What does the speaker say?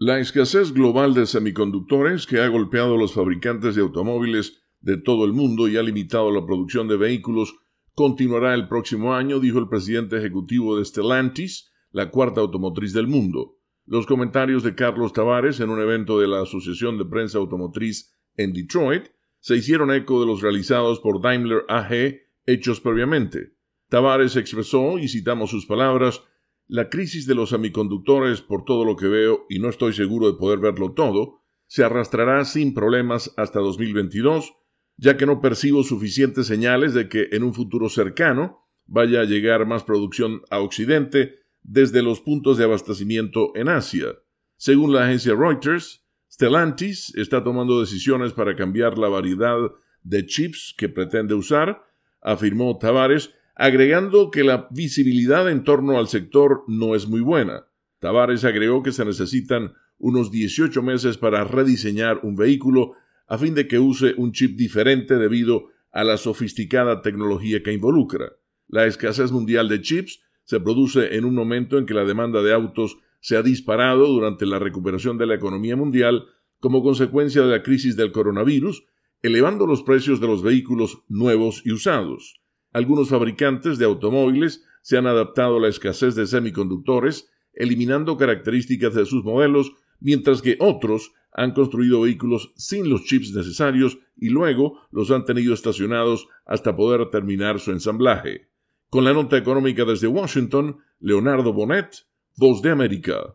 La escasez global de semiconductores que ha golpeado a los fabricantes de automóviles de todo el mundo y ha limitado la producción de vehículos continuará el próximo año, dijo el presidente ejecutivo de Stellantis, la cuarta automotriz del mundo. Los comentarios de Carlos Tavares en un evento de la Asociación de Prensa Automotriz en Detroit se hicieron eco de los realizados por Daimler AG hechos previamente. Tavares expresó, y citamos sus palabras, la crisis de los semiconductores, por todo lo que veo, y no estoy seguro de poder verlo todo, se arrastrará sin problemas hasta 2022, ya que no percibo suficientes señales de que en un futuro cercano vaya a llegar más producción a Occidente desde los puntos de abastecimiento en Asia. Según la agencia Reuters, Stellantis está tomando decisiones para cambiar la variedad de chips que pretende usar, afirmó Tavares, agregando que la visibilidad en torno al sector no es muy buena. Tavares agregó que se necesitan unos 18 meses para rediseñar un vehículo a fin de que use un chip diferente debido a la sofisticada tecnología que involucra. La escasez mundial de chips se produce en un momento en que la demanda de autos se ha disparado durante la recuperación de la economía mundial como consecuencia de la crisis del coronavirus, elevando los precios de los vehículos nuevos y usados. Algunos fabricantes de automóviles se han adaptado a la escasez de semiconductores, eliminando características de sus modelos, mientras que otros han construido vehículos sin los chips necesarios y luego los han tenido estacionados hasta poder terminar su ensamblaje. Con la nota económica desde Washington, Leonardo Bonet, Voz de América.